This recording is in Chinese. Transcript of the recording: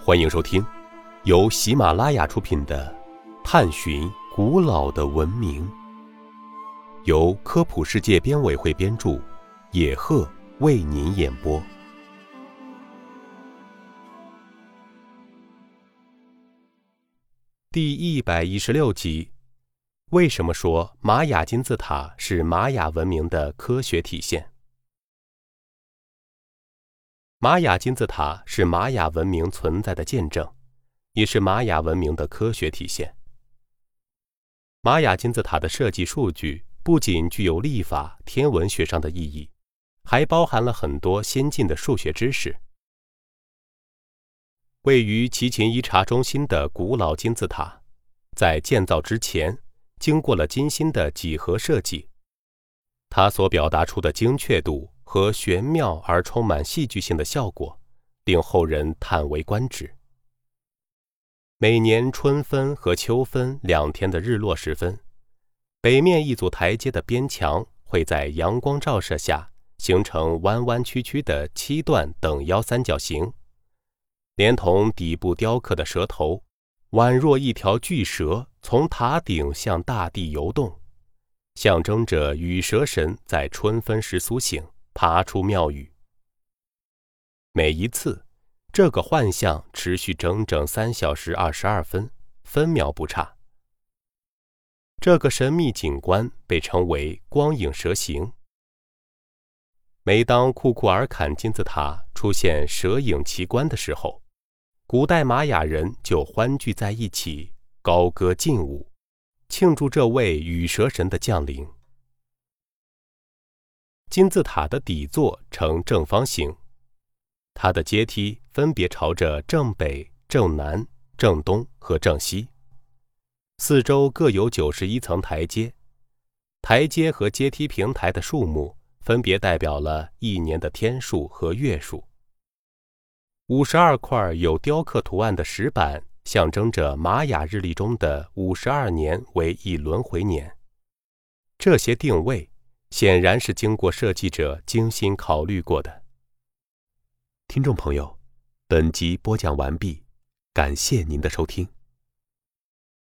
欢迎收听由喜马拉雅出品的《探寻古老的文明》，由科普世界编委会编著，野鹤为您演播。第一百一十六集：为什么说玛雅金字塔是玛雅文明的科学体现？玛雅金字塔是玛雅文明存在的见证，也是玛雅文明的科学体现。玛雅金字塔的设计数据不仅具有历法、天文学上的意义，还包含了很多先进的数学知识。位于齐秦伊察中心的古老金字塔，在建造之前经过了精心的几何设计，它所表达出的精确度。和玄妙而充满戏剧性的效果，令后人叹为观止。每年春分和秋分两天的日落时分，北面一组台阶的边墙会在阳光照射下形成弯弯曲曲的七段等腰三角形，连同底部雕刻的蛇头，宛若一条巨蛇从塔顶向大地游动，象征着羽蛇神在春分时苏醒。爬出庙宇。每一次，这个幻象持续整整三小时二十二分，分秒不差。这个神秘景观被称为“光影蛇形”。每当库库尔坎金字塔出现蛇影奇观的时候，古代玛雅人就欢聚在一起，高歌劲舞，庆祝这位羽蛇神的降临。金字塔的底座呈正方形，它的阶梯分别朝着正北、正南、正东和正西，四周各有九十一层台阶。台阶和阶梯平台的数目分别代表了一年的天数和月数。五十二块有雕刻图案的石板象征着玛雅日历中的五十二年为一轮回年。这些定位。显然是经过设计者精心考虑过的。听众朋友，本集播讲完毕，感谢您的收听。